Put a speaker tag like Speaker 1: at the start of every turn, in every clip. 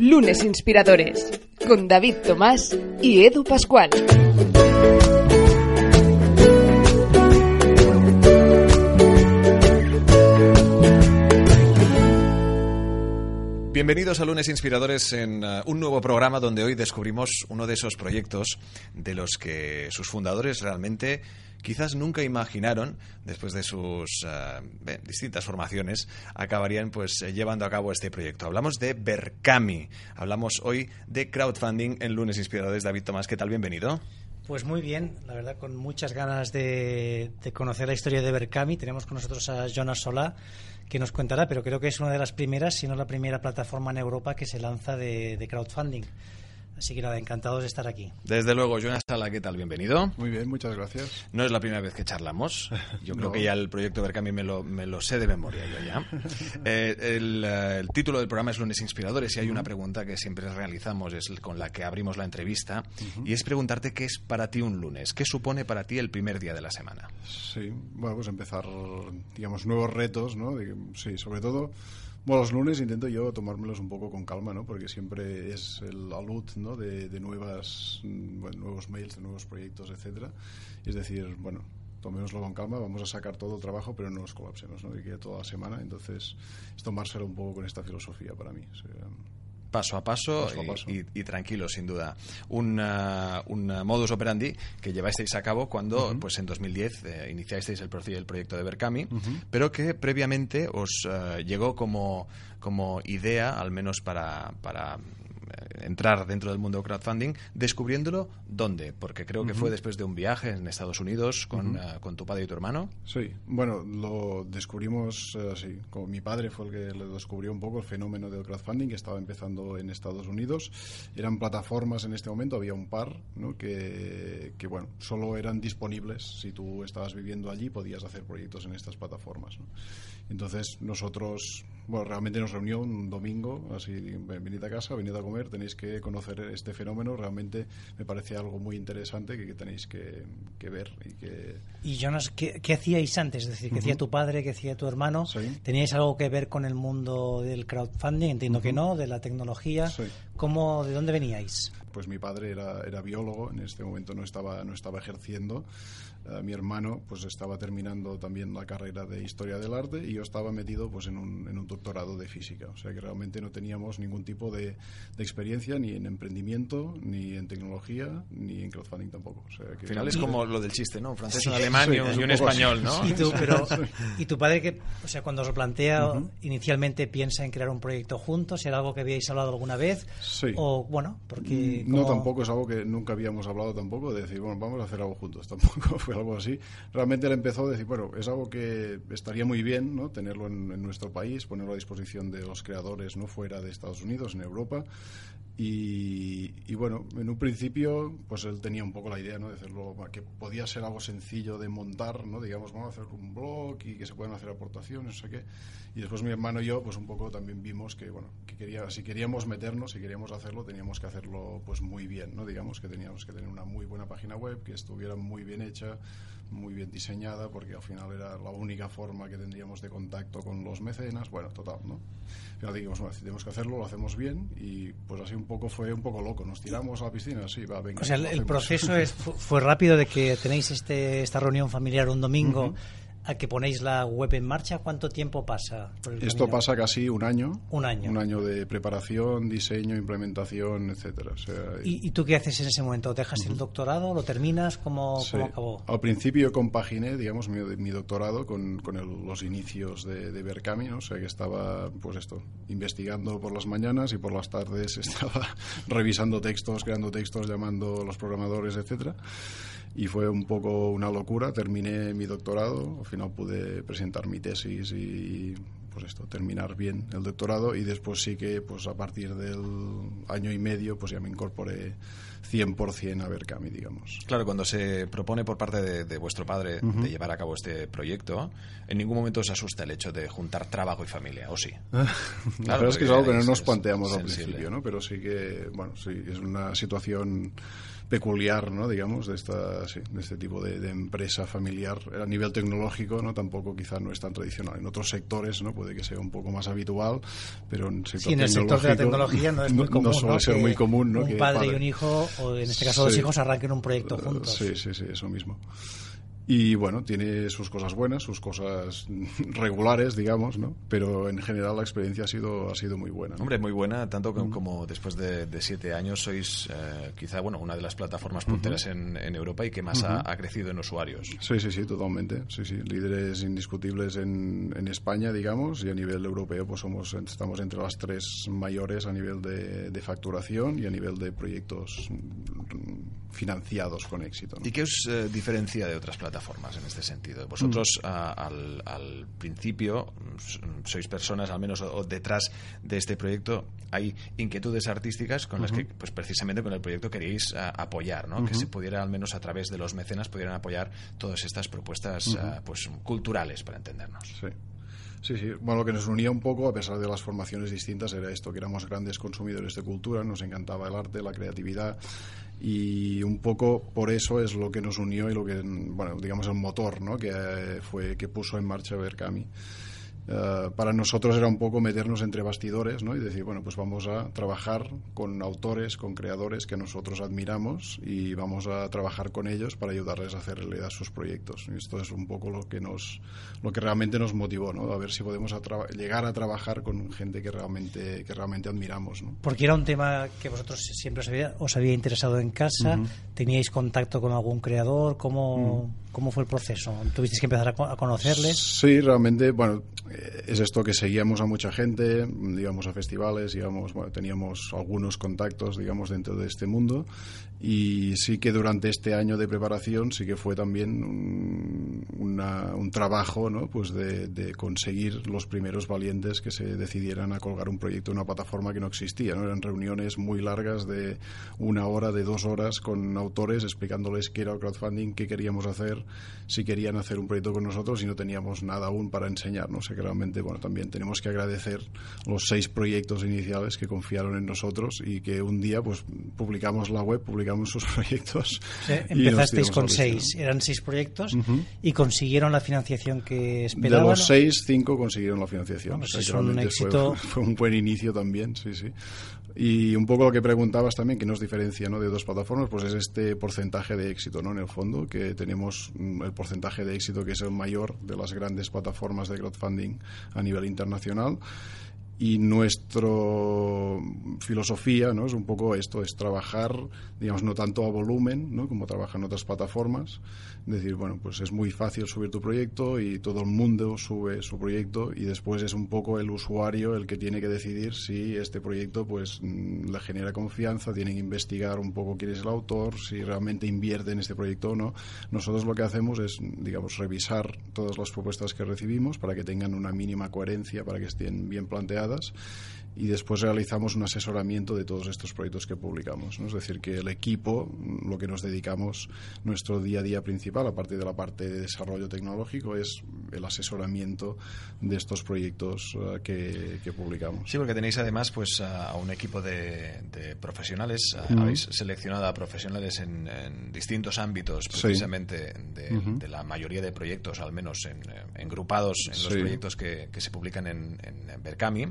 Speaker 1: Lunes Inspiradores con David Tomás y Edu Pascual.
Speaker 2: Bienvenidos a Lunes Inspiradores en uh, un nuevo programa donde hoy descubrimos uno de esos proyectos de los que sus fundadores realmente quizás nunca imaginaron, después de sus uh, distintas formaciones, acabarían pues eh, llevando a cabo este proyecto. Hablamos de Berkami. Hablamos hoy de crowdfunding en Lunes Inspiradores. David Tomás, ¿qué tal? Bienvenido.
Speaker 3: Pues muy bien, la verdad, con muchas ganas de, conocer la historia de Berkami. Tenemos con nosotros a Jonas Solá, que nos contará, pero creo que es una de las primeras, si no la primera plataforma en Europa que se lanza de crowdfunding. Así que nada, encantados de estar aquí.
Speaker 2: Desde luego, Jonas Sala, ¿qué tal? Bienvenido.
Speaker 4: Muy bien, muchas gracias.
Speaker 2: No es la primera vez que charlamos. Yo creo que ya el proyecto Berkami me lo, me lo sé de memoria yo ya. Eh, el, el, título del programa es Lunes Inspiradores y hay una pregunta que siempre realizamos, es con la que abrimos la entrevista, uh -huh. y es preguntarte qué es para ti un lunes, qué supone para ti el primer día de la semana.
Speaker 4: Sí, bueno, pues empezar, digamos, nuevos retos, ¿no? Sí, sobre todo bueno, los lunes intento yo tomármelos un poco con calma, ¿no? Porque siempre es el alud, ¿no? De, nuevas, bueno, nuevos mails, de nuevos proyectos, etcétera. Es decir, bueno, tomémoslo con calma, vamos a sacar todo el trabajo, pero no nos colapsemos, ¿no? Que toda la semana. Entonces, es tomárselo un poco con esta filosofía para mí.
Speaker 2: Paso a paso,
Speaker 4: paso, a paso.
Speaker 2: Y, y, tranquilo, sin duda. Un, uh, un modus operandi que llevasteis a cabo cuando, uh -huh. pues en 2010, eh, iniciasteis el, el, proyecto de Berkami, uh -huh. pero que previamente os uh, llegó como, como idea, al menos para, para entrar dentro del mundo crowdfunding, descubriéndolo dónde, porque creo que uh -huh. fue después de un viaje en Estados Unidos con, uh -huh. uh, con tu padre y tu hermano.
Speaker 4: Sí, bueno, lo descubrimos así, eh, como mi padre fue el que le descubrió un poco el fenómeno del crowdfunding que estaba empezando en Estados Unidos. Eran plataformas en este momento, había un par, ¿no? que, que bueno, solo eran disponibles si tú estabas viviendo allí, podías hacer proyectos en estas plataformas. ¿no? Entonces nosotros, bueno, realmente nos reunió un domingo, así, venid a casa, venid a comer, tenéis que conocer este fenómeno, realmente me parece algo muy interesante que, que tenéis que, que, ver. Y, que...
Speaker 3: y Jonas, ¿qué, ¿qué, hacíais antes? Es decir, ¿qué uh -huh. hacía tu padre, qué hacía tu hermano?
Speaker 4: Sí.
Speaker 3: ¿Teníais algo que ver con el mundo del crowdfunding? Entiendo uh -huh. que no, de la tecnología.
Speaker 4: Sí.
Speaker 3: ¿Cómo, ¿De dónde veníais?
Speaker 4: Pues mi padre era, era biólogo, en este momento no estaba, no estaba ejerciendo. Uh, mi hermano pues estaba terminando también la carrera de historia del arte y yo estaba metido pues en un, en un doctorado de física. O sea que realmente no teníamos ningún tipo de, de, experiencia ni en emprendimiento ni en tecnología ni en crowdfunding tampoco. O sea que
Speaker 2: al final es como lo del chiste no un francés sí, un alemán sí, y un, y un español no
Speaker 3: ¿Y tu, pero, y tu padre que o sea cuando os lo plantea uh -huh. inicialmente piensa en crear un proyecto juntos era algo que habíais hablado alguna vez
Speaker 4: sí.
Speaker 3: o bueno porque
Speaker 4: no como... tampoco es algo que nunca habíamos hablado tampoco de decir bueno vamos a hacer algo juntos tampoco fue algo así. Realmente él empezó a decir, bueno, es algo que estaría muy bien, ¿no? Tenerlo en, en, nuestro país, ponerlo a disposición de los creadores, no fuera de Estados Unidos, en Europa. Y, y, bueno, en un principio, pues él tenía un poco la idea, ¿no? De hacerlo, que podía ser algo sencillo de montar, ¿no? Digamos, vamos a hacer un blog y que se puedan hacer aportaciones, no sé qué. Y después mi hermano y yo, pues un poco también vimos que, bueno, que quería, si queríamos meternos, si queríamos hacerlo, teníamos que hacerlo, pues muy bien, ¿no? Digamos que teníamos que tener una muy buena página web, que estuviera muy bien hecha, muy bien diseñada, porque al final era la única forma que tendríamos de contacto con los mecenas. Bueno, total, ¿no? Al final dijimos, bueno, si tenemos que hacerlo, lo hacemos bien y pues así un poco fue un poco loco. Nos tiramos a la piscina, sí, va, venga.
Speaker 3: O sea, el, el proceso es, fue rápido de que tenéis este, esta reunión familiar un domingo. Uh -huh a que ponéis la web en marcha, ¿cuánto tiempo pasa?
Speaker 4: Esto camino? pasa casi un año.
Speaker 3: Un año.
Speaker 4: Un año de preparación, diseño, implementación, etcétera. O sea,
Speaker 3: ¿Y, ¿Y, tú qué haces en ese momento? ¿Dejas uh -huh. el doctorado? ¿Lo terminas? ¿Cómo,
Speaker 4: sí.
Speaker 3: ¿cómo acabó?
Speaker 4: Al principio compaginé, digamos, mi, mi doctorado con, con el, los inicios de, de Berkami, ¿no? O sea, que estaba, pues esto, investigando por las mañanas y por las tardes estaba revisando textos, creando textos, llamando a los programadores, etcétera y fue un poco una locura. Terminé mi doctorado, final pude presentar mi tesis y pues esto, terminar bien el doctorado y después sí que, pues a partir del año y medio, pues ya me incorporé 100% a Berkami, digamos.
Speaker 2: Claro, cuando se propone por parte de, vuestro padre de llevar a cabo este proyecto, en ningún momento os asusta el hecho de juntar trabajo y familia, ¿o sí?
Speaker 4: claro, la verdad es que es algo que no nos planteamos al principio, ¿no? Pero sí que, bueno, sí, es una situación peculiar, ¿no? digamos, de, esta, de este tipo de, empresa familiar a nivel tecnológico, ¿no? tampoco quizás no es tan tradicional. En otros sectores no puede que sea un poco más habitual, pero en, sector
Speaker 3: sí, en el sector de la tecnología no es muy común.
Speaker 4: No suele ser muy común. ¿no?
Speaker 3: Un padre, y un hijo, o en este caso dos hijos, arranquen un proyecto juntos.
Speaker 4: Sí, sí, sí, eso mismo. Y bueno, tiene sus cosas buenas, sus cosas regulares, digamos, ¿no? Pero en general la experiencia ha sido, ha sido muy buena.
Speaker 2: Hombre, muy buena, tanto como, después de, siete años sois eh, quizá, bueno, una de las plataformas punteras en, Europa y que más ha, crecido en usuarios.
Speaker 4: Sí, sí, sí, totalmente. Sí, sí, líderes indiscutibles en, en, España, digamos, y a nivel europeo pues somos, estamos entre las tres mayores a nivel de, de facturación y a nivel de proyectos financiados con éxito.
Speaker 2: ¿Y qué os eh, diferencia de otras plataformas en este sentido? Vosotros mm. al, principio sois personas, al menos detrás de este proyecto, hay inquietudes artísticas con las que, pues precisamente con el proyecto queréis apoyar, ¿no? Que se pudiera, al menos a través de los mecenas, pudieran apoyar todas estas propuestas ah, pues culturales, para entendernos.
Speaker 4: Sí. Sí, sí. Bueno, lo que nos unía un poco, a pesar de las formaciones distintas, era esto, que éramos grandes consumidores de cultura, nos encantaba el arte, la creatividad y un poco por eso es lo que nos unió y lo que, bueno, digamos el motor, ¿no? Que fue que puso en marcha Berkami. Eh, para nosotros era un poco meternos entre bastidores ¿no? y decir, bueno, pues vamos a trabajar con autores, con creadores que nosotros admiramos y vamos a trabajar con ellos para ayudarles a hacer realidad sus proyectos. Y esto es un poco lo que, nos, lo que realmente nos motivó, ¿no? a ver si podemos llegar a trabajar con gente que realmente, que realmente admiramos. ¿no?
Speaker 3: Porque era un tema que vosotros siempre os había, os había interesado en casa, teníais contacto con algún creador, ¿cómo, ¿cómo fue el proceso? ¿Tuvisteis que empezar a, conocerles?
Speaker 4: Sí, realmente, bueno, eh, es esto que seguíamos a mucha gente, íbamos a festivales, íbamos, bueno, teníamos algunos contactos, digamos, dentro de este mundo y sí que durante este año de preparación sí que fue también un, un trabajo, ¿no? Pues de, conseguir los primeros valientes que se decidieran a colgar un proyecto en una plataforma que no existía, ¿no? Eran reuniones muy largas de una hora, de dos horas con autores explicándoles qué era el crowdfunding, qué queríamos hacer, si querían hacer un proyecto con nosotros y no teníamos nada aún para enseñar, ¿no? sé que realmente, bueno, también tenemos que agradecer los seis proyectos iniciales que confiaron en nosotros y que un día, pues, publicamos la web, publicamos sus proyectos.
Speaker 3: empezasteis con seis, eran seis proyectos y consiguieron la financiación que esperaban.
Speaker 4: De los seis, cinco consiguieron la financiación.
Speaker 3: Pues un éxito.
Speaker 4: Fue, un buen inicio también, sí, sí. Y un poco lo que preguntabas también, que nos diferencia ¿no? de dos plataformas, pues es este porcentaje de éxito, ¿no? En el fondo, que tenemos mm, el porcentaje de éxito que es el mayor de las grandes plataformas de crowdfunding a nivel internacional y nuestra filosofía ¿no? es un poco esto, es trabajar, digamos, no tanto a volumen, ¿no? como trabajan otras plataformas, decir, bueno, pues es muy fácil subir tu proyecto y todo el mundo sube su proyecto y después es un poco el usuario el que tiene que decidir si este proyecto pues mm, le genera confianza, tiene que investigar un poco quién es el autor, si realmente invierte en este proyecto o no. Nosotros lo que hacemos es, digamos, revisar todas las propuestas que recibimos para que tengan una mínima coherencia, para que estén bien planteadas temporadas y después realizamos un asesoramiento de todos estos proyectos que publicamos. Es decir, que el equipo, lo que nos dedicamos, nuestro día a día principal, aparte de la parte de desarrollo tecnológico, es el asesoramiento de estos proyectos uh, que, publicamos.
Speaker 2: Sí, porque tenéis además pues a un equipo de, profesionales, habéis seleccionado a profesionales en, distintos ámbitos, precisamente de, la mayoría de proyectos, al menos en, engrupados en los proyectos que, se publican en, en Berkami,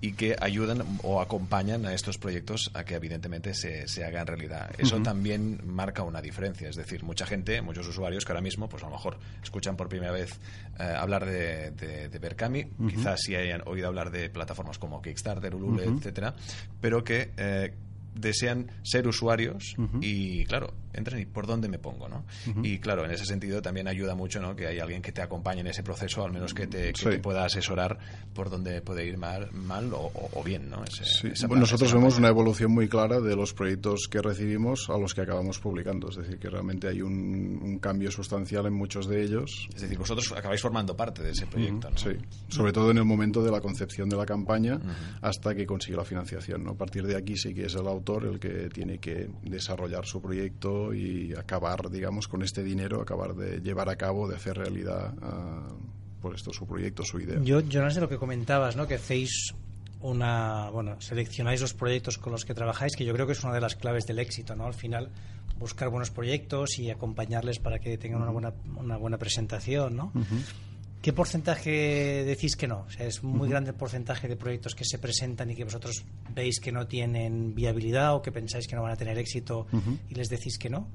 Speaker 2: y que ayudan o acompañan a estos proyectos a que evidentemente se, se hagan realidad. Eso también marca una diferencia, es decir, mucha gente, muchos usuarios que ahora mismo, pues a lo mejor escuchan por primera vez eh, hablar de, de, de Berkami, quizás sí hayan oído hablar de plataformas como Kickstarter, Ulule, etcétera, pero que eh, desean ser usuarios y, claro, entren y por dónde me pongo, ¿no? Y claro, en ese sentido también ayuda mucho, ¿no? Que hay alguien que te acompañe en ese proceso, al menos que te, pueda asesorar por dónde puede ir mal, mal o, bien, ¿no?
Speaker 4: nosotros vemos una evolución muy clara de los proyectos que recibimos a los que acabamos publicando, es decir, que realmente hay un, cambio sustancial en muchos de ellos.
Speaker 2: Es decir, vosotros acabáis formando parte de ese proyecto,
Speaker 4: Sí, sobre todo en el momento de la concepción de la campaña hasta que consigue la financiación, ¿no? A partir de aquí sí que es el autor el que tiene que desarrollar su proyecto y acabar, digamos, con este dinero, acabar de llevar a cabo, de hacer realidad uh, por esto su proyecto, su idea.
Speaker 3: Yo, yo no sé lo que comentabas, ¿no? Que hacéis una, bueno, seleccionáis los proyectos con los que trabajáis, que yo creo que es una de las claves del éxito, ¿no? Al final, buscar buenos proyectos y acompañarles para que tengan una buena, una buena presentación, ¿no? ¿Qué porcentaje decís que no? O sea, es muy grande el porcentaje de proyectos que se presentan y que vosotros veis que no tienen viabilidad o que pensáis que no van a tener éxito y les decís que no.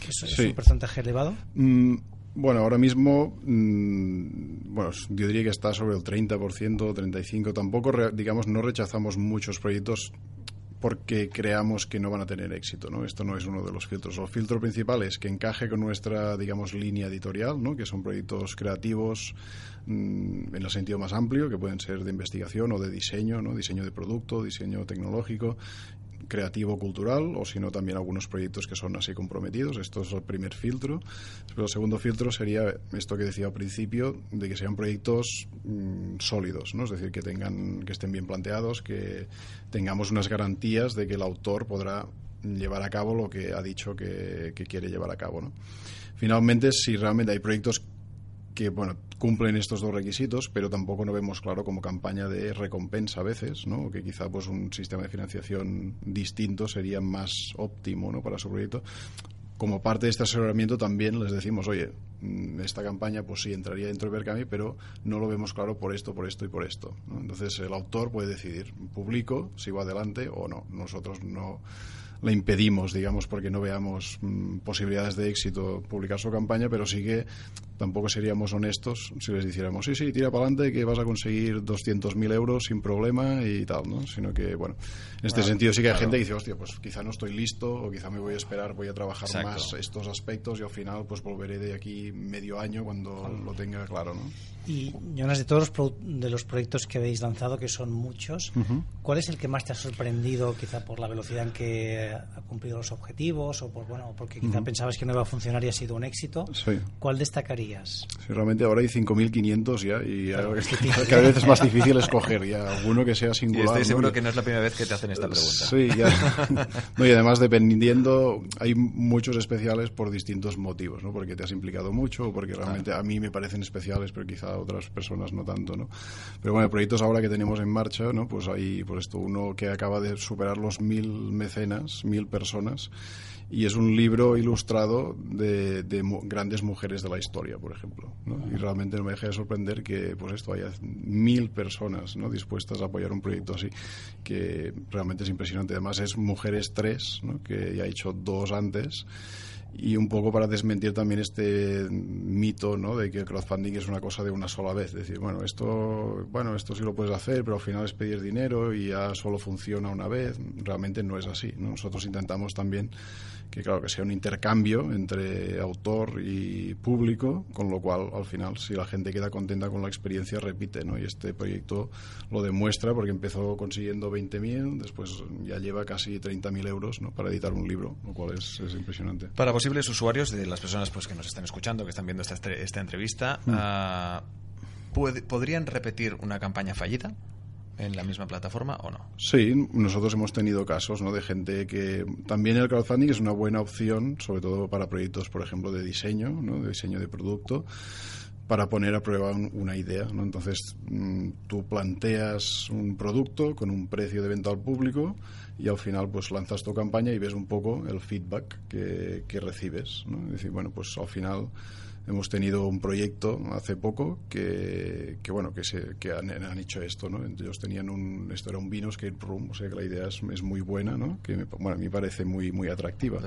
Speaker 3: ¿Que es, un porcentaje elevado?
Speaker 4: Mm, bueno, ahora mismo, mm, bueno, yo diría que está sobre el 30% o 35%. Tampoco, digamos, no rechazamos muchos proyectos porque creamos que no van a tener éxito, ¿no? Esto no es uno de los filtros. El filtro principal es que encaje con nuestra, digamos, línea editorial, ¿no? Que son proyectos creativos mm, en el sentido más amplio, que pueden ser de investigación o de diseño, ¿no? Diseño de producto, diseño tecnológico, creativo cultural o si no también algunos proyectos que son así comprometidos. Esto es el primer filtro. Pero el segundo filtro sería esto que decía al principio, de que sean proyectos mm, sólidos, ¿no? es decir, que, tengan, que estén bien planteados, que tengamos unas garantías de que el autor podrá llevar a cabo lo que ha dicho que, que quiere llevar a cabo. ¿no? Finalmente, si realmente hay proyectos que bueno cumplen estos dos requisitos, pero tampoco no vemos claro como campaña de recompensa a veces, ¿no? que quizá pues un sistema de financiación distinto sería más óptimo ¿no? para su proyecto. Como parte de este asesoramiento también les decimos, oye, mm, esta campaña pues sí entraría dentro de Berkami, pero no lo vemos claro por esto, por esto y por esto. Entonces el autor puede decidir, publico, sigo adelante o no. Nosotros no le impedimos, digamos, porque no veamos mm, posibilidades de éxito publicar su campaña, pero sí que tampoco seríamos honestos si les dijéramos, sí, sí, tira para adelante que vas a conseguir 200.000 euros sin problema y tal, ¿no? Sino que, bueno, en este sentido sí que hay gente que dice, hostia, pues quizá no estoy listo o quizá me voy a esperar, voy a trabajar más estos aspectos y al final pues volveré de aquí medio año cuando lo tenga claro, ¿no?
Speaker 3: Y, Jonas, de todos los, de los proyectos que habéis lanzado, que son muchos, ¿cuál es el que más te ha sorprendido, quizá por la velocidad en que ha cumplido los objetivos o por, bueno, porque quizá pensabas que no iba a funcionar y ha sido un éxito? ¿Cuál destacarías?
Speaker 4: Sí, realmente ahora hay 5.500 ya y cada vez es más difícil escoger ya alguno que sea singular. Y
Speaker 2: estoy seguro que no es la primera vez que te hacen esta pregunta.
Speaker 4: Sí, ya. y además dependiendo, hay muchos especiales por distintos motivos, ¿no? Porque te has implicado mucho o porque realmente a mí me parecen especiales, pero quizá otras personas no tanto, ¿no? Pero bueno, proyectos ahora que tenemos en marcha, ¿no? Pues hay, por esto, uno que acaba de superar los mil mecenas, mil personas, y es un libro ilustrado de, grandes mujeres de la historia, por ejemplo. ¿no? Y realmente no me deja de sorprender que pues esto haya mil personas ¿no? dispuestas a apoyar un proyecto así, que realmente es impresionante. Además es Mujeres 3, ¿no? que ya ha hecho dos antes y un poco para desmentir también este mito ¿no? de que el crowdfunding es una cosa de una sola vez. Es decir, bueno, esto, bueno, esto sí lo puedes hacer, pero al final es pedir dinero y ya solo funciona una vez. Realmente no es así. Nosotros intentamos también que claro que sea un intercambio entre autor y público, con lo cual al final si la gente queda contenta con la experiencia repite, ¿no? Y este proyecto lo demuestra porque empezó consiguiendo 20.000, después ya lleva casi 30.000 euros ¿no? para editar un libro, lo cual es, impresionante.
Speaker 2: Para posibles usuarios de las personas pues que nos están escuchando, que están viendo esta, esta entrevista, mm. ah, ¿podrían repetir una campaña fallida? en la misma plataforma o no?
Speaker 4: Sí, nosotros hemos tenido casos ¿no? de gente que también el crowdfunding es una buena opción, sobre todo para proyectos, por ejemplo, de diseño, ¿no? de diseño de producto para poner a prueba una idea. ¿no? Entonces, mm, tú planteas un producto con un precio de venta al público y al final pues lanzas tu campaña y ves un poco el feedback que, que recibes. ¿no? Es decir, bueno, pues al final hemos tenido un proyecto hace poco que, que bueno que se que han, han, hecho esto no ellos tenían un esto era un vino escape room o sea que la idea es, es muy buena no que bueno a mí me parece muy muy atractiva.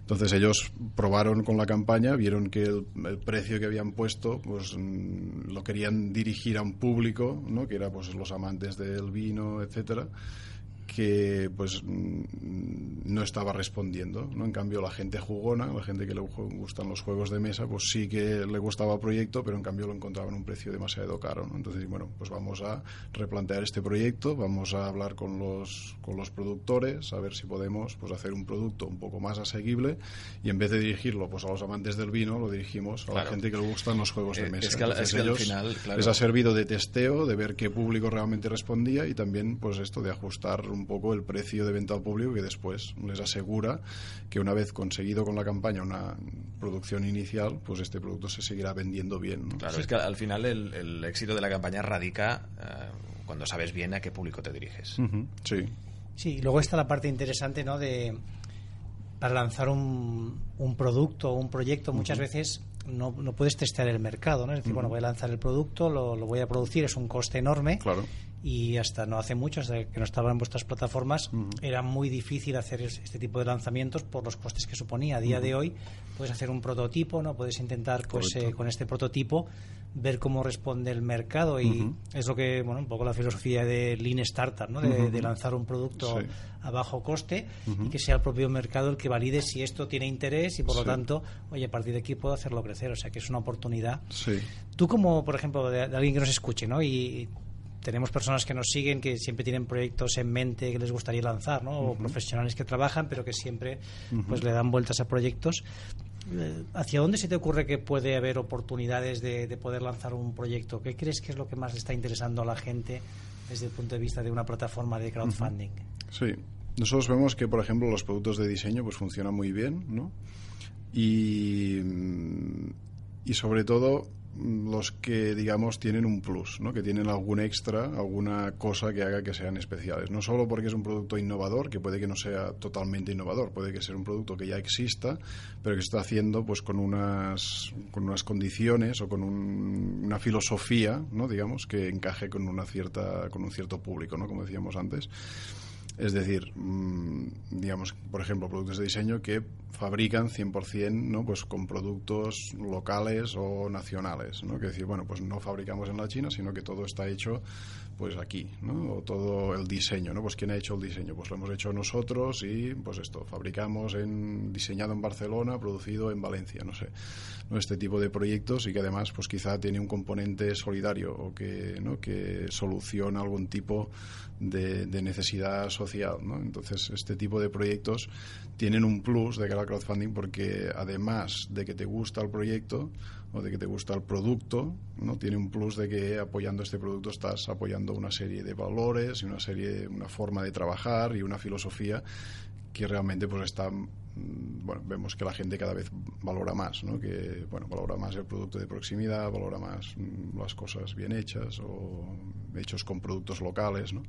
Speaker 4: Entonces ellos probaron con la campaña vieron que el, el, precio que habían puesto pues mm, lo querían dirigir a un público no que era pues los amantes del vino etcétera que pues mm, no estaba respondiendo. ¿no? En cambio, la gente jugona, la gente que le gustan los juegos de mesa, pues sí que le gustaba el proyecto, pero en cambio lo encontraba en un precio demasiado caro. ¿no? Entonces, bueno, pues vamos a replantear este proyecto, vamos a hablar con los, con los productores, a ver si podemos pues, hacer un producto un poco más asequible y en vez de dirigirlo pues, a los amantes del vino, lo dirigimos a la gente que le gustan los juegos de
Speaker 2: Eh,
Speaker 4: mesa.
Speaker 2: es que al-
Speaker 4: Entonces,
Speaker 2: es que al
Speaker 4: ellos
Speaker 2: final, claro.
Speaker 4: les ha servido de testeo, de ver qué público realmente respondía y también pues esto de ajustar un poco el precio de venta al público que después les asegura que una vez conseguido con la campaña una producción inicial, pues este producto se seguirá vendiendo bien. ¿no?
Speaker 2: Claro, es que al final el, el éxito de la campaña radica eh, cuando sabes bien a qué público te diriges.
Speaker 4: Sí.
Speaker 3: Sí, y luego está la parte interesante, ¿no? De para lanzar un, un producto o un proyecto muchas veces no, no puedes testear el mercado, ¿no? Es decir, bueno, voy a lanzar el producto, lo, lo voy a producir, es un coste enorme.
Speaker 4: Claro.
Speaker 3: Y hasta no hace mucho, hasta que no estaba en vuestras plataformas, era muy difícil hacer es- este tipo de lanzamientos por los costes que suponía. A día de hoy puedes hacer un prototipo, ¿no? Puedes intentar, pues, eh, con este prototipo ver cómo responde el mercado y es lo que, bueno, un poco la filosofía de Lean Startup, ¿no? De, de lanzar un producto
Speaker 4: Sí.
Speaker 3: a bajo coste y que sea el propio mercado el que valide si esto tiene interés y por lo tanto, oye, a partir de aquí puedo hacerlo crecer. O sea, que es una oportunidad.
Speaker 4: Sí.
Speaker 3: Tú como, por ejemplo, de, de alguien que nos escuche, ¿no? Y tenemos personas que nos siguen que siempre tienen proyectos en mente que les gustaría lanzar, ¿no? O profesionales que trabajan, pero que siempre pues le dan vueltas a proyectos. Eh, ¿Hacia dónde se te ocurre que puede haber oportunidades de, de poder lanzar un proyecto? ¿Qué crees que es lo que más está interesando a la gente desde el punto de vista de una plataforma de crowdfunding?
Speaker 4: Sí. Nosotros vemos que, por ejemplo, los productos de diseño pues funcionan muy bien, ¿no? Y, mm, y sobre todo los que, digamos, tienen un plus, ¿no? Que tienen algún extra, alguna cosa que haga que sean especiales. No solo porque es un producto innovador, que puede que no sea totalmente innovador, puede que sea un producto que ya exista, pero que se está haciendo pues con unas, con unas condiciones o con un- una filosofía, ¿no? Digamos, que encaje con una cierta, con un cierto público, ¿no? Como decíamos antes. Es decir, mm, digamos, por ejemplo, productos de diseño que fabrican 100%, ¿no? Pues con productos locales o nacionales, ¿no? Que decir, bueno, pues no fabricamos en la China, sino que todo está hecho pues aquí, ¿no? O todo el diseño, ¿no? Pues quién ha hecho el diseño, pues lo hemos hecho nosotros y pues esto, fabricamos en diseñado en Barcelona, producido en Valencia, no sé. ¿no? Este tipo de proyectos y que además pues quizá tiene un componente solidario o que, ¿no? que soluciona algún tipo de, de necesidad social, ¿no? Entonces, este tipo de proyectos tienen un plus de cara al crowdfunding porque además de que te gusta el proyecto o de que te gusta el producto, ¿no? Tiene un plus de que apoyando este producto estás apoyando una serie de valores y una serie, una forma de trabajar y una filosofía que realmente pues está mm, bueno vemos que la gente cada vez valora más ¿no? que bueno valora más el producto de proximidad valora más mm, las cosas bien hechas o hechos con productos locales ¿no?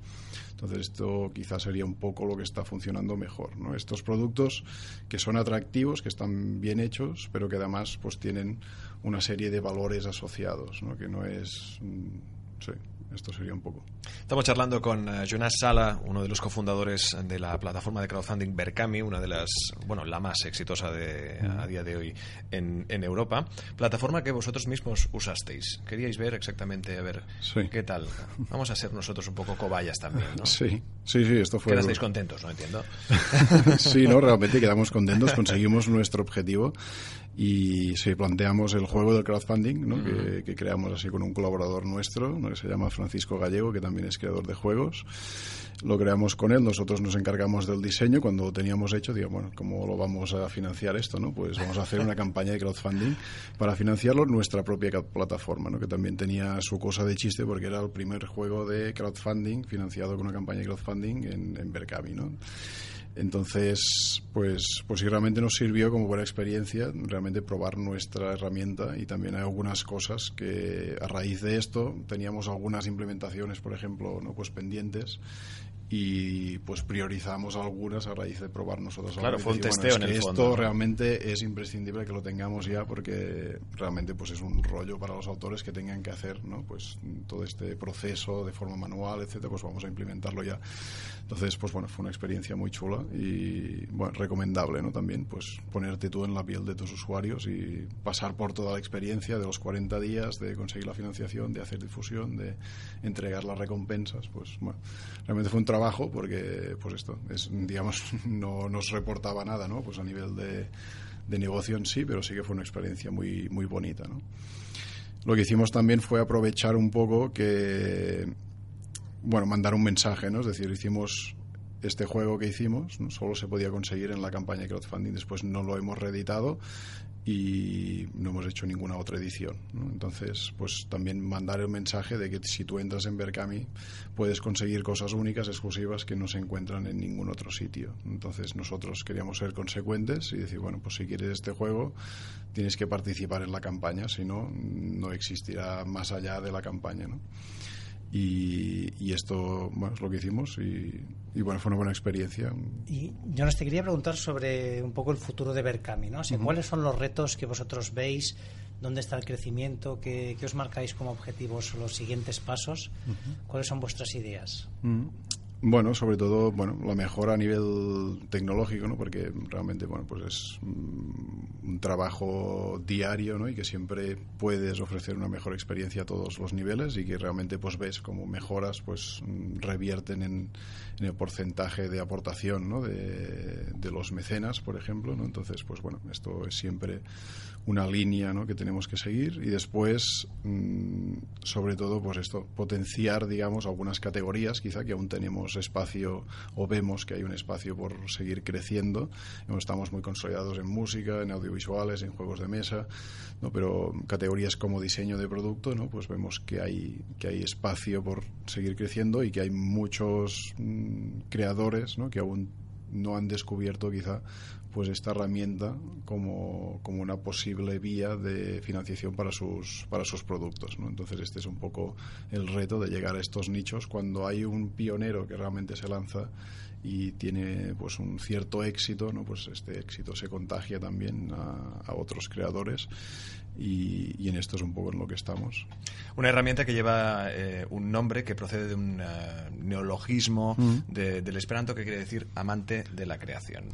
Speaker 4: entonces esto quizás sería un poco lo que está funcionando mejor ¿no? estos productos que son atractivos que están bien hechos pero que además pues tienen una serie de valores asociados ¿no? que no es mm, sí esto sería un poco
Speaker 2: Estamos charlando con eh, Jonas Sala, uno de los cofundadores de la plataforma de crowdfunding Berkami, una de las, bueno, la más exitosa de, a día de hoy en, en Europa. Plataforma que vosotros mismos usasteis. Queríais ver exactamente, a ver,
Speaker 4: Sí.
Speaker 2: qué tal. Vamos a ser nosotros un poco cobayas también, ¿no?
Speaker 4: sí sí sí esto fue
Speaker 2: Quedasteis contentos, ¿no? Entiendo.
Speaker 4: sí, no, realmente quedamos contentos, conseguimos nuestro objetivo y sí, planteamos el juego del crowdfunding, ¿no? que, que creamos así con un colaborador nuestro, ¿no? que se llama Francisco Gallego, que también es creador de juegos. Lo creamos con él, nosotros nos encargamos del diseño. Cuando lo teníamos hecho, digo, bueno, ¿cómo lo vamos a financiar esto? ¿no? Pues vamos a hacer una campaña de crowdfunding para financiarlo en nuestra propia plataforma, ¿no? que también tenía su cosa de chiste porque era el primer juego de crowdfunding financiado con una campaña de crowdfunding en, en Berkami, ¿no? Entonces, pues, pues sí, realmente nos sirvió como buena experiencia realmente probar nuestra herramienta y también hay algunas cosas que a raíz de esto teníamos algunas implementaciones, por ejemplo, no pues pendientes y pues priorizamos algunas a raíz de probar nosotros.
Speaker 2: Claro, fue un
Speaker 4: decir,
Speaker 2: testeo
Speaker 4: bueno,
Speaker 2: en el
Speaker 4: esto
Speaker 2: fondo, ¿no?
Speaker 4: realmente es imprescindible que lo tengamos ya porque realmente pues es un rollo para los autores que tengan que hacer, ¿no? Pues todo este proceso de forma manual, etcétera, pues vamos a implementarlo ya Entonces, pues bueno, fue una experiencia muy chula y bueno, recomendable, ¿no? También, pues ponerte tú en la piel de tus usuarios y pasar por toda la experiencia de los 40 días, de conseguir la financiación, de hacer difusión, de entregar las recompensas, pues bueno, realmente fue un trabajo porque, pues esto, es, digamos, no nos reportaba nada, ¿no? Pues a nivel de, de negocio en sí, pero sí que fue una experiencia muy, muy bonita, ¿no? Lo que hicimos también fue aprovechar un poco que bueno, mandar un mensaje, ¿no? Es decir, hicimos este juego que hicimos, solo se podía conseguir en la campaña de crowdfunding, después no lo hemos reeditado y no hemos hecho ninguna otra edición. Entonces, pues también mandar el mensaje de que si tú entras en Berkami puedes conseguir cosas únicas, exclusivas, que no se encuentran en ningún otro sitio. Entonces, nosotros queríamos ser consecuentes y decir, bueno, pues si quieres este juego, tienes que participar en la campaña, si no, no existirá más allá de la campaña, ¿no? Y, esto bueno, es lo que hicimos y, bueno, fue una buena experiencia.
Speaker 3: Y yo nos te quería preguntar sobre un poco el futuro de Berkami, ¿no? ¿Cuáles son los retos que vosotros veis? ¿Dónde está el crecimiento? ¿Qué, os marcáis como objetivos los siguientes pasos? ¿Cuáles son vuestras ideas?
Speaker 4: Bueno, sobre todo, bueno, la mejora a nivel tecnológico, ¿no? Porque realmente, bueno, pues es mm, un trabajo diario, ¿no? Y que siempre puedes ofrecer una mejor experiencia a todos los niveles y que realmente, pues ves como mejoras, pues mm, revierten en, el porcentaje de aportación, ¿no? De, de, los mecenas, por ejemplo, ¿no? Entonces, pues bueno, esto es siempre una línea ¿no? que tenemos que seguir y después, mm, sobre todo, pues esto, potenciar, digamos, algunas categorías, quizá que aún tenemos espacio o vemos que hay un espacio por seguir creciendo. Estamos muy consolidados en música, en audiovisuales, en juegos de mesa, ¿no? pero categorías como diseño de producto, ¿no? pues vemos que hay, que hay espacio por seguir creciendo y que hay muchos mm, creadores que aún no han descubierto quizá pues esta herramienta como, como, una posible vía de financiación para sus, para sus productos. ¿no? Entonces este es un poco el reto de llegar a estos nichos cuando hay un pionero que realmente se lanza y tiene pues un cierto éxito, ¿no? pues este éxito se contagia también a, a otros creadores y, en esto es un poco en lo que estamos.
Speaker 2: Una herramienta que lleva eh, un nombre que procede de un eh, neologismo mm. del esperanto que quiere decir amante de la creación.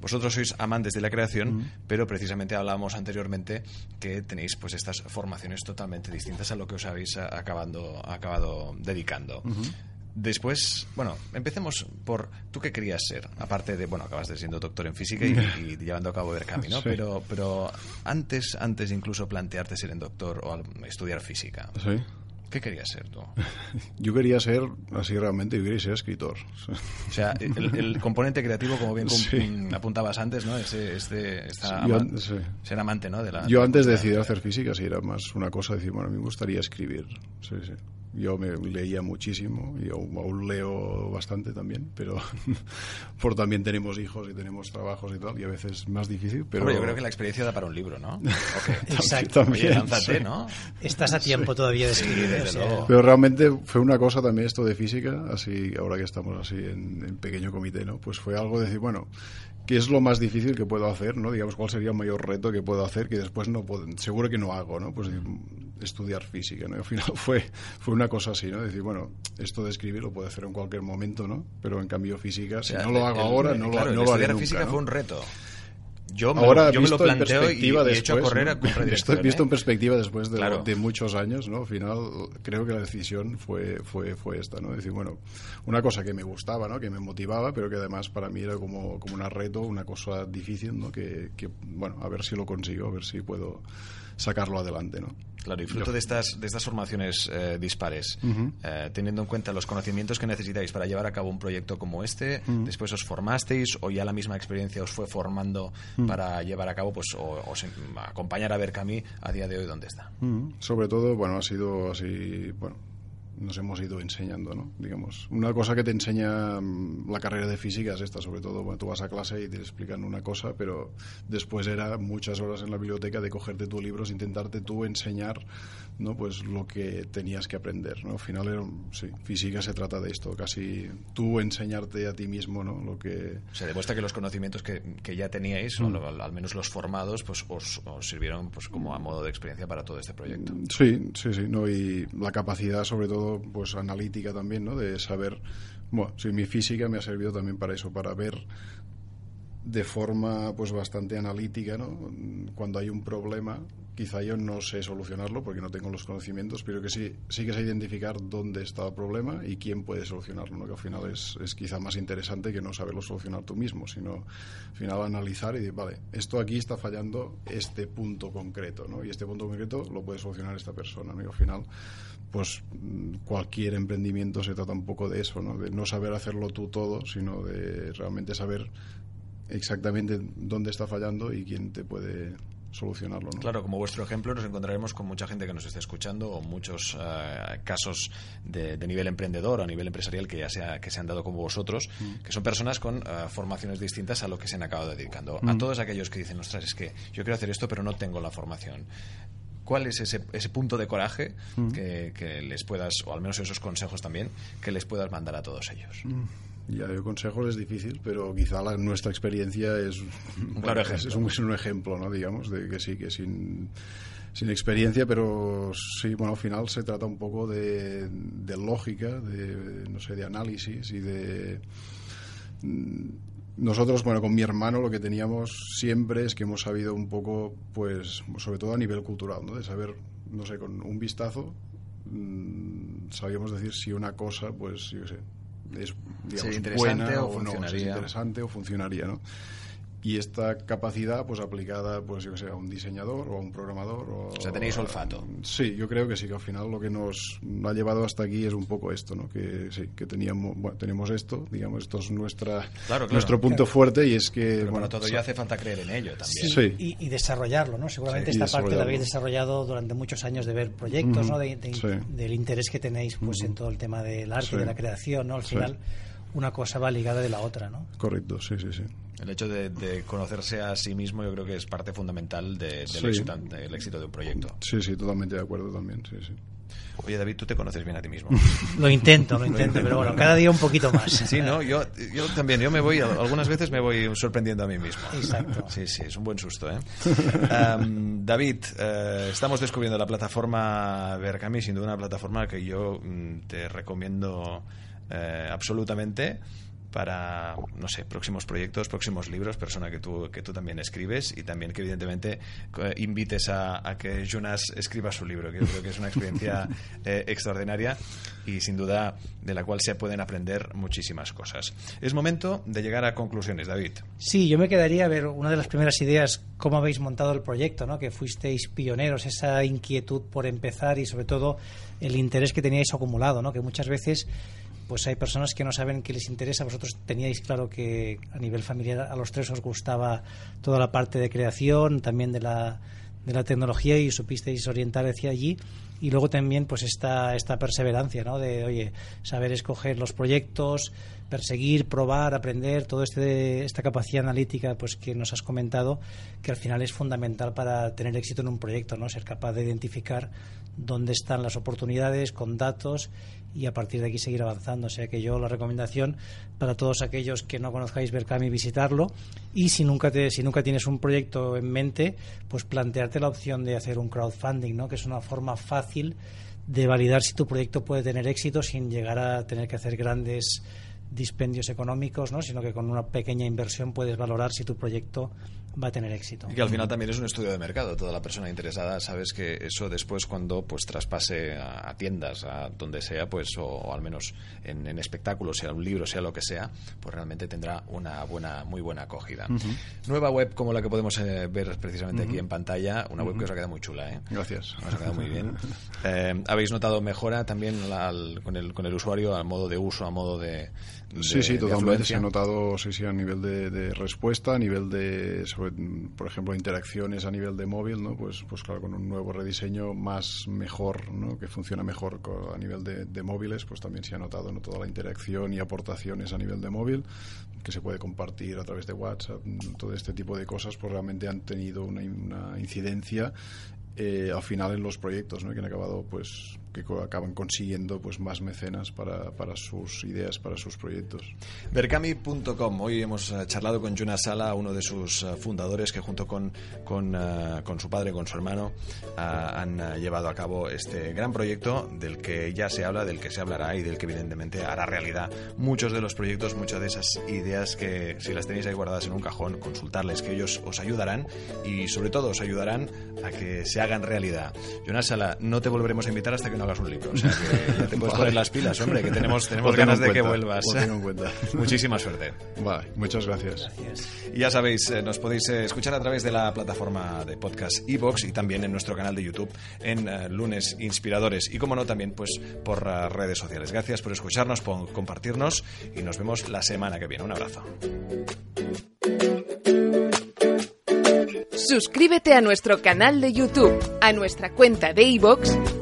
Speaker 2: Vosotros sois amantes de la creación, mm. pero precisamente hablábamos anteriormente que tenéis pues estas formaciones totalmente distintas a lo que os habéis acabando, acabado dedicando. Después, bueno, empecemos por tú qué querías ser, aparte de, bueno, acabas de siendo doctor en física y, llevando a cabo Berkami, ¿no? Pero, pero antes, antes incluso plantearte ser en doctor o estudiar física.
Speaker 4: Sí.
Speaker 2: ¿Qué querías ser tú?
Speaker 4: Yo quería ser, así realmente, yo quería ser escritor.
Speaker 2: O sea, el, componente creativo, como bien apuntabas antes, ¿no? Ese, este, ser amante, ¿no? De la,
Speaker 4: yo antes de decidir hacer física, sí, era más una cosa de decir, bueno, a mí me gustaría escribir. Sí, sí. Yo me leía muchísimo y aún leo bastante también, pero por también tenemos hijos y tenemos trabajos y tal, y a veces es más difícil. Pero
Speaker 2: yo creo que la experiencia da para un libro, ¿no?
Speaker 3: Exacto.
Speaker 4: También,
Speaker 2: ¿no?
Speaker 3: Estás a tiempo todavía de escribir.
Speaker 4: Pero realmente fue una cosa también esto de física, así ahora que estamos así en, en pequeño comité, ¿no? Pues fue algo de decir, bueno, ¿Qué es lo más difícil que puedo hacer? ¿no? Digamos, ¿cuál sería el mayor reto que puedo hacer que después no puedo, seguro que no hago? ¿no? Pues estudiar física. ¿no? al final fue, fue una cosa así, ¿no? Decir, bueno, esto de escribir lo puedo hacer en cualquier momento, ¿no? Pero en cambio física, si no lo hago ahora, no, lo, no lo haré
Speaker 2: física fue un reto. Yo
Speaker 4: me, Ahora,
Speaker 2: yo
Speaker 4: me lo
Speaker 2: planteo y,
Speaker 4: y,
Speaker 2: he hecho a correr a
Speaker 4: Estoy visto en perspectiva después de, muchos años, ¿no? Al final creo que la decisión fue, fue, fue esta, ¿no? Decir, bueno, una cosa que me gustaba, ¿no? Que me motivaba, pero que además para mí era como, como un reto, una cosa difícil, ¿no? Que, que, bueno, a ver si lo consigo, a ver si puedo sacarlo adelante, ¿no?
Speaker 2: Claro, y fruto de estas, de estas formaciones eh, dispares, eh, teniendo en cuenta los conocimientos que necesitáis para llevar a cabo un proyecto como este, después os formasteis o ya la misma experiencia os fue formando para llevar a cabo, pues, o, acompañar a Berkami a día de hoy, ¿dónde está?
Speaker 4: Sobre todo, bueno, ha sido así, bueno, nos hemos ido enseñando, ¿no? Digamos, una cosa que te enseña mm, la carrera de física es esta, sobre todo, bueno, tú vas a clase y te explican una cosa, pero después era muchas horas en la biblioteca de cogerte tus libros, intentarte tú enseñar, ¿no? Pues lo que tenías que aprender, ¿no? Al final, era, sí, física se trata de esto, casi tú enseñarte a ti mismo, ¿no? Lo que...
Speaker 2: Se demuestra que los conocimientos que, que ya teníais, o mm. al, menos los formados, pues os, sirvieron pues como a modo de experiencia para todo este proyecto.
Speaker 4: Sí, sí, sí, ¿no? Y la capacidad, sobre todo, pues analítica también, ¿no? De saber Bueno, sí, mi física me ha servido también para eso, para ver de forma pues bastante analítica, ¿no? Cuando hay un problema, quizá yo no sé solucionarlo porque no tengo los conocimientos, pero que sí, sí que sé identificar dónde está el problema y quién puede solucionarlo, ¿no? Que al final es, es quizá más interesante que no saberlo solucionar tú mismo, sino al final analizar y decir, vale, esto aquí está fallando este punto concreto, ¿no? Y este punto concreto lo puede solucionar esta persona, ¿no? Al final pues cualquier emprendimiento se trata un poco de eso, ¿no? de no saber hacerlo tú todo, sino de realmente saber exactamente dónde está fallando y quién te puede solucionarlo. ¿no?
Speaker 2: Claro, como vuestro ejemplo, nos encontraremos con mucha gente que nos esté escuchando o muchos uh, casos de, de, nivel emprendedor o a nivel empresarial que ya sea, que se han dado como vosotros, mm. que son personas con uh, formaciones distintas a lo que se han acabado dedicando. Mm. A todos aquellos que dicen, ostras, es que yo quiero hacer esto, pero no tengo la formación cuál es ese, ese punto de coraje mm. que, que, les puedas, o al menos esos consejos también, que les puedas mandar a todos ellos.
Speaker 4: Mm. Ya, yo consejos es difícil, pero quizá la, nuestra experiencia es,
Speaker 2: claro ejemplo.
Speaker 4: Es, un, es un ejemplo, ¿no? digamos, de que sí, que sin sin experiencia, pero sí, bueno, al final se trata un poco de, de lógica, de, no sé, de análisis y de nosotros, bueno, con mi hermano lo que teníamos siempre es que hemos sabido un poco, pues, sobre todo a nivel cultural, ¿no? De saber, no sé, con un vistazo mmm, sabíamos decir si una cosa, pues, yo qué sé, es digamos,
Speaker 2: sí,
Speaker 4: buena
Speaker 2: o,
Speaker 4: o no, es interesante o funcionaría, ¿no? Y esta capacidad pues aplicada pues yo que sé a un diseñador o a un programador o,
Speaker 2: o sea tenéis olfato.
Speaker 4: Sí yo creo que sí que al final lo que nos ha llevado hasta aquí es un poco esto no que sí que teníamos bueno, tenemos esto digamos esto es nuestra
Speaker 2: claro, claro.
Speaker 4: nuestro punto
Speaker 2: claro.
Speaker 4: fuerte y es que
Speaker 2: Pero
Speaker 4: bueno
Speaker 2: todo ya hace falta creer en ello también.
Speaker 4: Sí.
Speaker 3: y, y, desarrollarlo no seguramente esta parte la habéis desarrollado durante muchos años de ver proyectos no de, de, del interés que tenéis pues en todo el tema del arte de la creación no al final una cosa va ligada de la otra, ¿no?
Speaker 4: Correcto, sí, sí, sí.
Speaker 2: El hecho de, de conocerse a sí mismo yo creo que es parte fundamental de, del, sí. éxito, del, éxito, de un proyecto.
Speaker 4: Sí, sí, totalmente de acuerdo también, sí, sí.
Speaker 2: Oye, David, tú te conoces bien a ti mismo.
Speaker 3: lo intento, lo intento, pero bueno, cada día un poquito más.
Speaker 2: Sí, ¿no? Yo, yo también, yo me voy, algunas veces me voy sorprendiendo a mí mismo.
Speaker 3: Exacto.
Speaker 2: Sí, sí, es un buen susto, ¿eh? Um, David, uh, estamos descubriendo la plataforma Berkami, sin duda una plataforma que yo um, te recomiendo eh, absolutamente para, no sé, próximos proyectos, próximos libros, persona que tú, que tú también escribes y también que evidentemente eh, invites a, a, que Jonas escriba su libro, que yo creo que es una experiencia eh, extraordinaria y sin duda de la cual se pueden aprender muchísimas cosas. Es momento de llegar a conclusiones, David.
Speaker 3: Sí, yo me quedaría a ver una de las primeras ideas, cómo habéis montado el proyecto, ¿no? que fuisteis pioneros, esa inquietud por empezar y sobre todo el interés que teníais acumulado, ¿no? que muchas veces pues hay personas que no saben qué les interesa. Vosotros teníais claro que a nivel familiar a los tres os gustaba toda la parte de creación, también de la, de la tecnología y supisteis orientar hacia allí. Y luego también pues esta, esta perseverancia, ¿no? De, oye, saber escoger los proyectos, perseguir, probar, aprender, toda este, esta capacidad analítica pues que nos has comentado, que al final es fundamental para tener éxito en un proyecto, ¿no? Ser capaz de identificar dónde están las oportunidades con datos y a partir de aquí seguir avanzando. O sea que yo la recomendación para todos aquellos que no conozcáis Berkami visitarlo y si nunca te, si nunca tienes un proyecto en mente, pues plantearte la opción de hacer un crowdfunding, ¿no? que es una forma fácil de validar si tu proyecto puede tener éxito sin llegar a tener que hacer grandes dispendios económicos, ¿no? sino que con una pequeña inversión puedes valorar si tu proyecto va a tener éxito.
Speaker 2: Y que al final también es un estudio de mercado. Toda la persona interesada sabes que eso después cuando pues traspase a, a tiendas, a donde sea, pues o, o al menos en, en, espectáculos, sea un libro, sea lo que sea, pues realmente tendrá una buena, muy buena acogida. Uh -huh. Nueva web como la que podemos eh, ver precisamente uh -huh. aquí en pantalla, una web uh -huh. que os ha quedado muy chula. ¿eh?
Speaker 4: Gracias.
Speaker 2: Os ha quedado muy bien. eh, ¿Habéis notado mejora también la, al, con, el, con el usuario, al modo de uso, a modo de, de,
Speaker 4: sí, sí, totalmente. Se ha notado, sí, sí, a nivel de, de, respuesta, a nivel de, sobre, por ejemplo, interacciones a nivel de móvil, ¿no? Pues, pues claro, con un nuevo rediseño más mejor, ¿no? Que funciona mejor a nivel de, móviles, pues también se ha notado, ¿no? Toda la interacción y aportaciones a nivel de móvil que se puede compartir a través de WhatsApp, todo este tipo de cosas, pues realmente han tenido una, una incidencia eh, al final en los proyectos, ¿no? Que han acabado, pues, que acaban consiguiendo pues más mecenas para, para sus ideas, para sus proyectos.
Speaker 2: Berkami.com. Hoy hemos eh, charlado con Jonas Sala, uno de sus eh, fundadores, que junto con, con, con su padre, con su hermano, han llevado a cabo este gran proyecto del que ya se habla, del que se hablará y del que evidentemente hará realidad muchos de los proyectos, muchas de esas ideas que si las tenéis ahí guardadas en un cajón, consultarles, que ellos os ayudarán y sobre todo os ayudarán a que se hagan realidad. Jonas Sala, no te volveremos a invitar hasta que no hagas un libro. O sea que ya te puedes poner las pilas, hombre, que tenemos, tenemos ganas de que vuelvas. Muchísima suerte.
Speaker 4: Vale, muchas gracias.
Speaker 2: Y ya sabéis, eh, nos podéis eh, escuchar a través de la plataforma de podcast iBox y también en nuestro canal de YouTube en eh, Lunes Inspiradores y como no también pues por redes sociales. Gracias por escucharnos, por compartirnos y nos vemos la semana que viene. Un abrazo.
Speaker 1: Suscríbete a nuestro canal de YouTube, a nuestra cuenta de iVoox